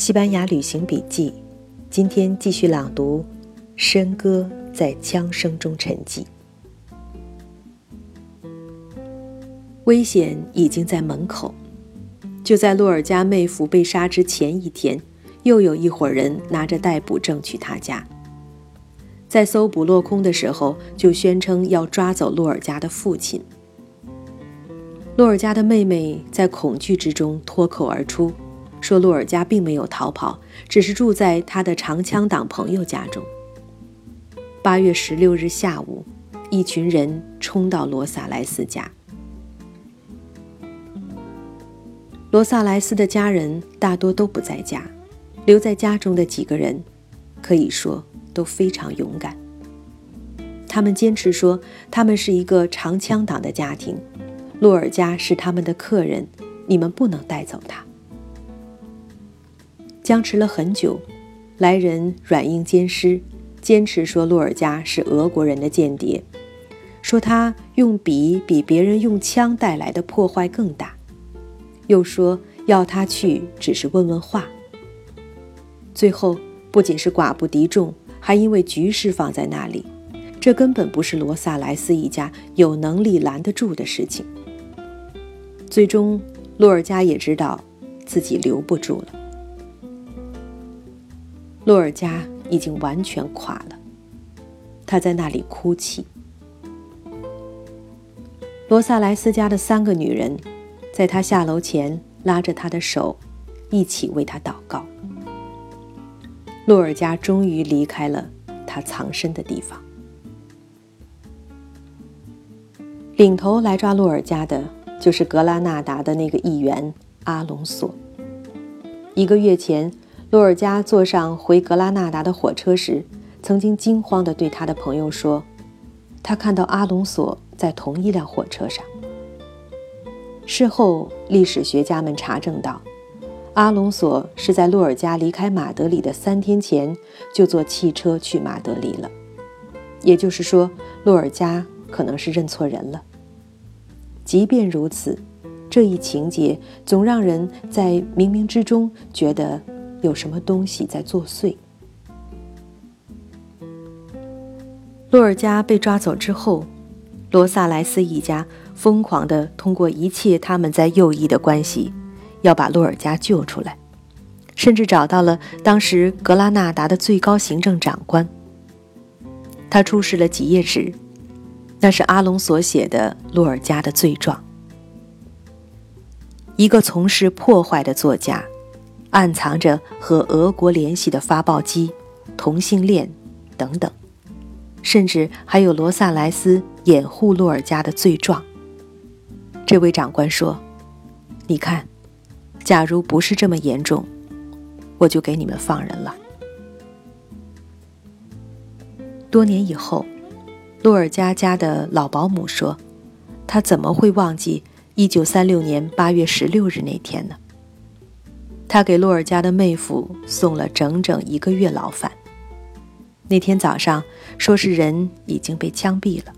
西班牙旅行笔记，今天继续朗读《笙歌在枪声中沉寂》。危险已经在门口。就在洛尔加妹夫被杀之前一天，又有一伙人拿着逮捕证去他家。在搜捕落空的时候，就宣称要抓走洛尔加的父亲。洛尔加的妹妹在恐惧之中脱口而出，说洛尔加并没有逃跑，只是住在他的长枪党朋友家中。八月十六日下午，一群人冲到罗萨莱斯家。罗萨莱斯的家人大多都不在家，留在家中的几个人，可以说都非常勇敢。他们坚持说，他们是一个长枪党的家庭，洛尔加是他们的客人，你们不能带走他。僵持了很久，来人软硬兼施，坚持说洛尔加是俄国人的间谍，说他用笔比别人用枪带来的破坏更大。又说要他去，只是问问话。最后不仅是寡不敌众，还因为局势放在那里，这根本不是罗萨莱斯一家有能力拦得住的事情。最终，洛尔加也知道自己留不住了。洛尔加已经完全垮了，他在那里哭泣。罗萨莱斯家的三个女人。在他下楼前，拉着他的手，一起为他祷告。洛尔加终于离开了他藏身的地方。领头来抓洛尔加的，就是格拉纳达的那个议员阿隆索。一个月前，洛尔加坐上回格拉纳达的火车时，曾经惊慌地对他的朋友说：“他看到阿隆索在同一辆火车上。”事后，历史学家们查证到，阿隆索是在洛尔加离开马德里的三天前就坐汽车去马德里了。也就是说，洛尔加可能是认错人了。即便如此，这一情节总让人在冥冥之中觉得有什么东西在作祟。洛尔加被抓走之后，罗萨莱斯一家。疯狂地通过一切他们在右翼的关系，要把洛尔加救出来，甚至找到了当时格拉纳达的最高行政长官。他出示了几页纸，那是阿隆所写的洛尔加的罪状。一个从事破坏的作家，暗藏着和俄国联系的发报机、同性恋等等，甚至还有罗萨莱斯掩护洛尔加的罪状。这位长官说：“你看，假如不是这么严重，我就给你们放人了。”多年以后，洛尔加家的老保姆说：“他怎么会忘记1936年8月16日那天呢？”他给洛尔加的妹夫送了整整一个月牢饭。那天早上，说是人已经被枪毙了。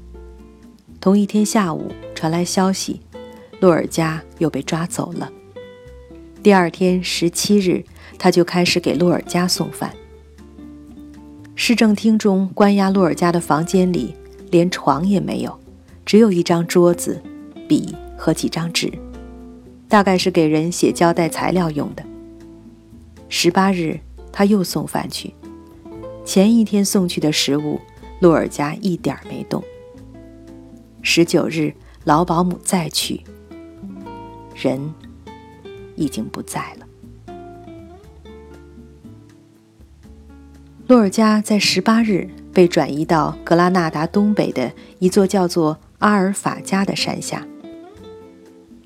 同一天下午，传来消息。洛尔加又被抓走了。第二天十七日，他就开始给洛尔加送饭。市政厅中关押洛尔加的房间里，连床也没有，只有一张桌子、笔和几张纸，大概是给人写交代材料用的。十八日，他又送饭去，前一天送去的食物，洛尔加一点没动。十九日，老保姆再去。人已经不在了。洛尔加在十八日被转移到格拉纳达东北的一座叫做阿尔法加的山下。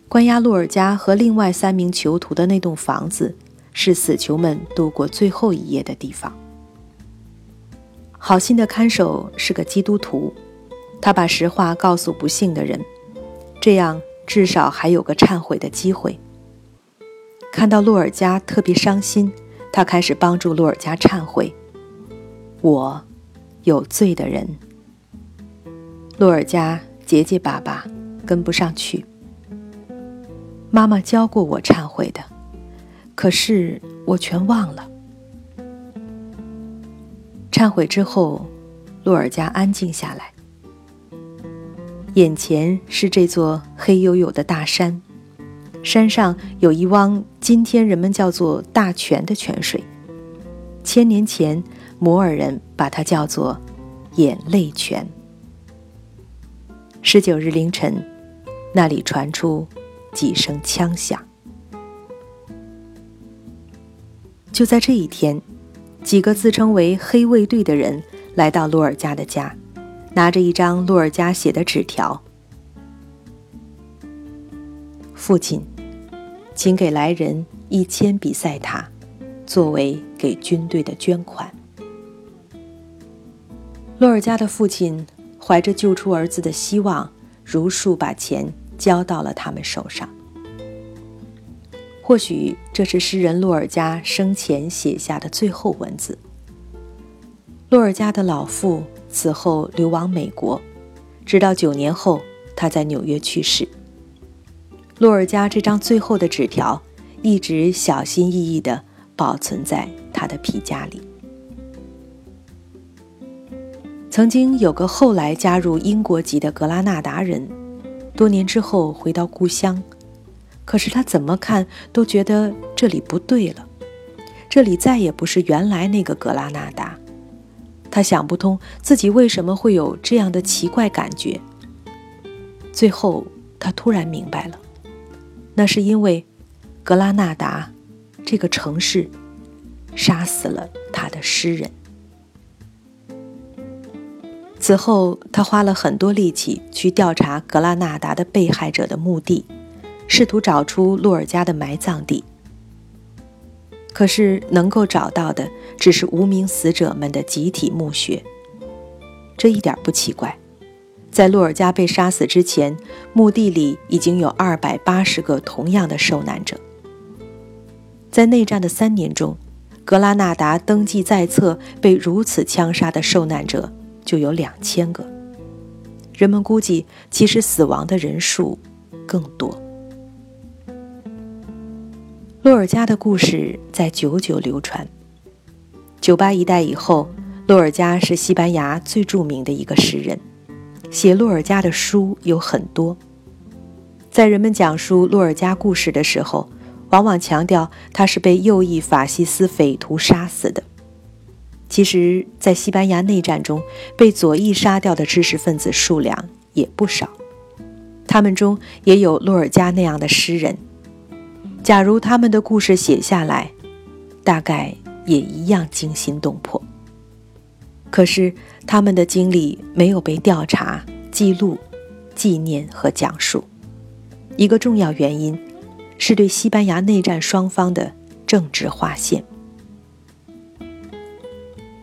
关押洛尔加和另外三名囚徒的那栋房子，是死囚们度过最后一夜的地方。好心的看守是个基督徒，他把实话告诉不幸的人，这样。至少还有个忏悔的机会。看到洛尔加特别伤心，他开始帮助洛尔加忏悔。我，有罪的人。洛尔加结结巴巴，跟不上去。妈妈教过我忏悔的，可是我全忘了。忏悔之后，洛尔加安静下来。眼前是这座黑黝黝的大山，山上有一汪今天人们叫做大泉的泉水，千年前摩尔人把它叫做眼泪泉。十九日凌晨，那里传出几声枪响。就在这一天，几个自称为黑卫队的人来到洛尔加的家。拿着一张洛尔加写的纸条：“父亲，请给来人一千比赛塔，作为给军队的捐款。”洛尔加的父亲怀着救出儿子的希望，如数把钱交到了他们手上。或许这是诗人洛尔加生前写下的最后文字。洛尔加的老父。此后流亡美国，直到九年后，他在纽约去世。洛尔加这张最后的纸条，一直小心翼翼地保存在他的皮夹里。曾经有个后来加入英国籍的格拉纳达人，多年之后回到故乡，可是他怎么看都觉得这里不对了，这里再也不是原来那个格拉纳达。他想不通自己为什么会有这样的奇怪感觉。最后，他突然明白了，那是因为格拉纳达这个城市杀死了他的诗人。此后，他花了很多力气去调查格拉纳达的被害者的墓地，试图找出洛尔加的埋葬地。可是能够找到的只是无名死者们的集体墓穴，这一点不奇怪。在洛尔加被杀死之前，墓地里已经有二百八十个同样的受难者。在内战的三年中，格拉纳达登记在册被如此枪杀的受难者就有两千个。人们估计，其实死亡的人数更多。洛尔加的故事在久久流传。九八一代以后，洛尔加是西班牙最著名的一个诗人，写洛尔加的书有很多。在人们讲述洛尔加故事的时候，往往强调他是被右翼法西斯匪徒杀死的。其实，在西班牙内战中，被左翼杀掉的知识分子数量也不少，他们中也有洛尔加那样的诗人。假如他们的故事写下来，大概也一样惊心动魄。可是他们的经历没有被调查、记录、纪念和讲述。一个重要原因，是对西班牙内战双方的政治划线。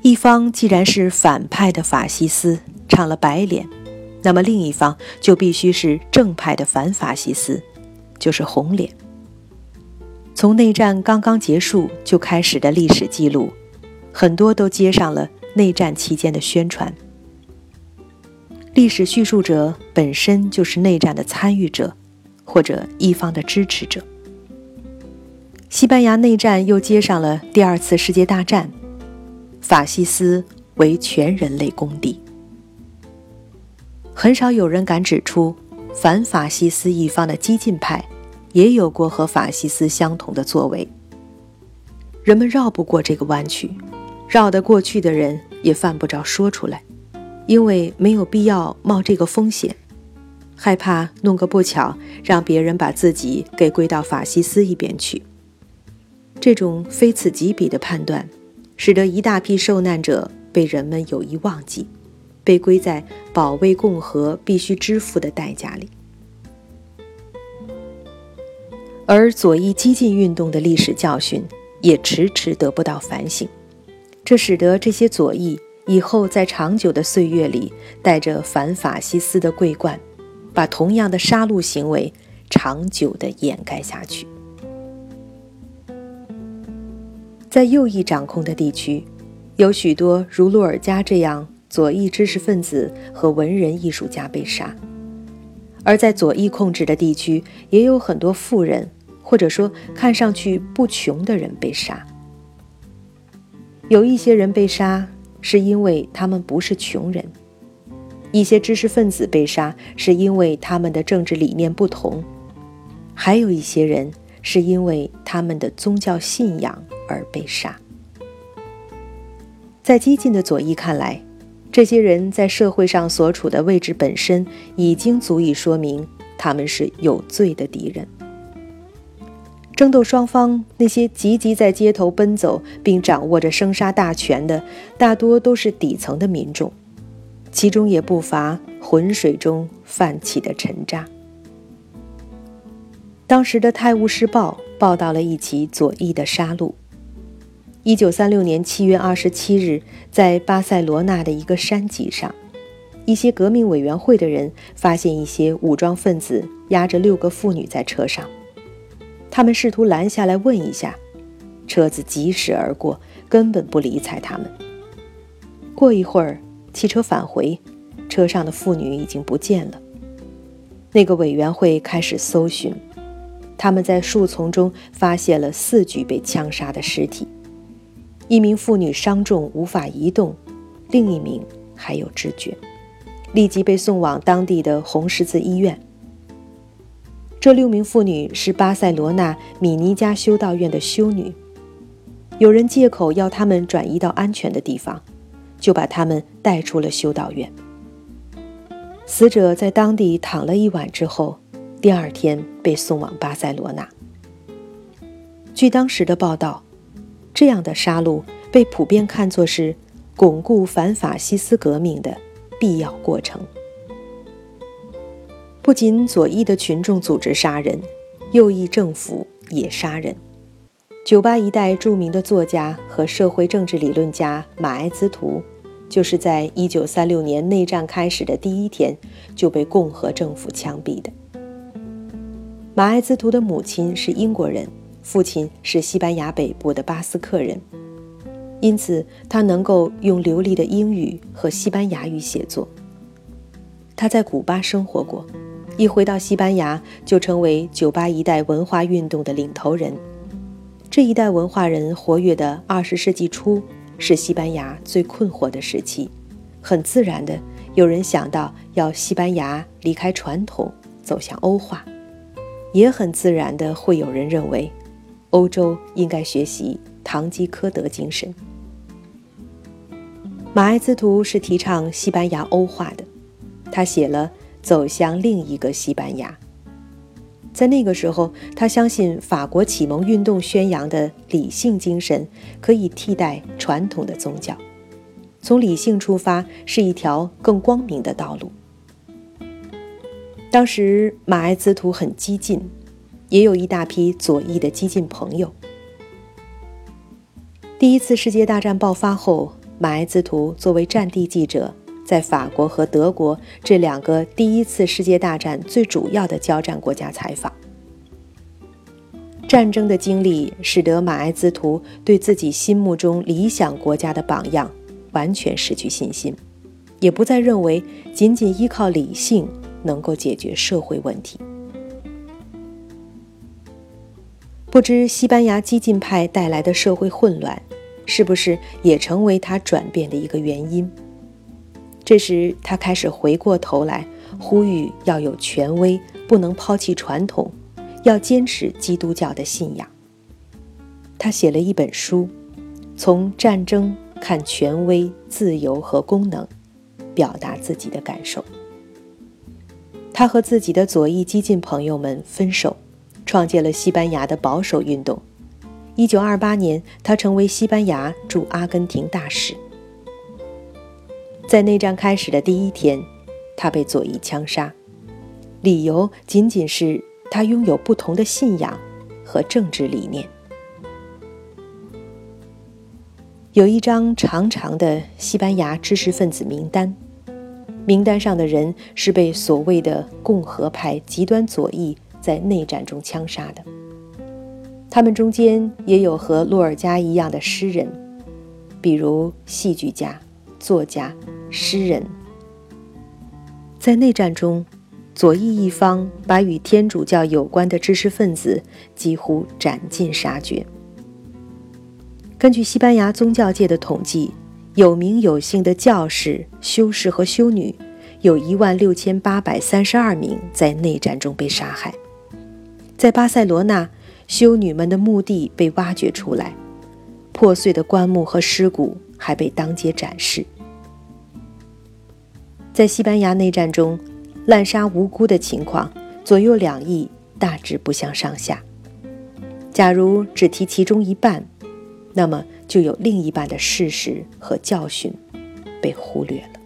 一方既然是反派的法西斯，唱了白脸，那么另一方就必须是正派的反法西斯，就是红脸。从内战刚刚结束就开始的历史记录，很多都接上了内战期间的宣传。历史叙述者本身就是内战的参与者，或者一方的支持者。西班牙内战又接上了第二次世界大战，法西斯为全人类公敌。很少有人敢指出反法西斯一方的激进派。也有过和法西斯相同的作为，人们绕不过这个弯曲，绕得过去的人也犯不着说出来，因为没有必要冒这个风险，害怕弄个不巧让别人把自己给归到法西斯一边去。这种非此即彼的判断，使得一大批受难者被人们有意忘记，被归在保卫共和必须支付的代价里。而左翼激进运动的历史教训也迟迟得不到反省，这使得这些左翼以后在长久的岁月里带着反法西斯的桂冠，把同样的杀戮行为长久地掩盖下去。在右翼掌控的地区，有许多如洛尔加这样左翼知识分子和文人艺术家被杀；而在左翼控制的地区，也有很多富人。或者说看上去不穷的人被杀。有一些人被杀是因为他们不是穷人，一些知识分子被杀是因为他们的政治理念不同，还有一些人是因为他们的宗教信仰而被杀。在激进的左翼看来，这些人在社会上所处的位置本身已经足以说明他们是有罪的敌人。争斗双方那些积极在街头奔走并掌握着生杀大权的，大多都是底层的民众，其中也不乏浑水中泛起的沉渣。当时的《泰晤士报》报道了一起左翼的杀戮。一九三六年七月二十七日，在巴塞罗那的一个山脊上，一些革命委员会的人发现一些武装分子押着六个妇女在车上。他们试图拦下来问一下，车子疾驶而过，根本不理睬他们。过一会儿，汽车返回，车上的妇女已经不见了。那个委员会开始搜寻，他们在树丛中发现了四具被枪杀的尸体。一名妇女伤重无法移动，另一名还有知觉，立即被送往当地的红十字医院。这六名妇女是巴塞罗那米尼加修道院的修女，有人借口要她们转移到安全的地方，就把她们带出了修道院。死者在当地躺了一晚之后，第二天被送往巴塞罗那。据当时的报道。这样的杀戮被普遍看作是巩固反法西斯革命的必要过程。不仅左翼的群众组织杀人，右翼政府也杀人。九八一代著名的作家和社会政治理论家马埃兹图，就是在1936年内战开始的第一天就被共和政府枪毙的。马埃兹图的母亲是英国人。父亲是西班牙北部的巴斯克人，因此他能够用流利的英语和西班牙语写作。他在古巴生活过，一回到西班牙就成为酒吧一带文化运动的领头人。这一代文化人活跃的二十世纪初是西班牙最困惑的时期，很自然的有人想到要西班牙离开传统，走向欧化，也很自然的会有人认为。欧洲应该学习堂吉诃德精神。马埃兹图是提倡西班牙欧化的，他写了《走向另一个西班牙》。在那个时候，他相信法国启蒙运动宣扬的理性精神可以替代传统的宗教，从理性出发是一条更光明的道路。当时马埃兹图很激进。也有一大批左翼的激进朋友。第一次世界大战爆发后，马埃兹图作为战地记者，在法国和德国这两个第一次世界大战最主要的交战国家采访。战争的经历使得马埃兹图对自己心目中理想国家的榜样完全失去信心，也不再认为仅仅依靠理性能够解决社会问题。不知西班牙激进派带来的社会混乱，是不是也成为他转变的一个原因？这时，他开始回过头来呼吁要有权威，不能抛弃传统，要坚持基督教的信仰。他写了一本书，从战争看权威、自由和功能，表达自己的感受。他和自己的左翼激进朋友们分手。创建了西班牙的保守运动。一九二八年，他成为西班牙驻阿根廷大使。在内战开始的第一天，他被左翼枪杀，理由仅仅是他拥有不同的信仰和政治理念。有一张长长的西班牙知识分子名单，名单上的人是被所谓的共和派极端左翼。在内战中枪杀的，他们中间也有和洛尔加一样的诗人，比如戏剧家、作家、诗人。在内战中，左翼一方把与天主教有关的知识分子几乎斩尽杀绝。根据西班牙宗教界的统计，有名有姓的教士、修士和修女有一万六千八百三十二名在内战中被杀害。在巴塞罗那，修女们的墓地被挖掘出来，破碎的棺木和尸骨还被当街展示。在西班牙内战中，滥杀无辜的情况，左右两翼大致不相上下。假如只提其中一半。那么，就有另一半的事实和教训被忽略了。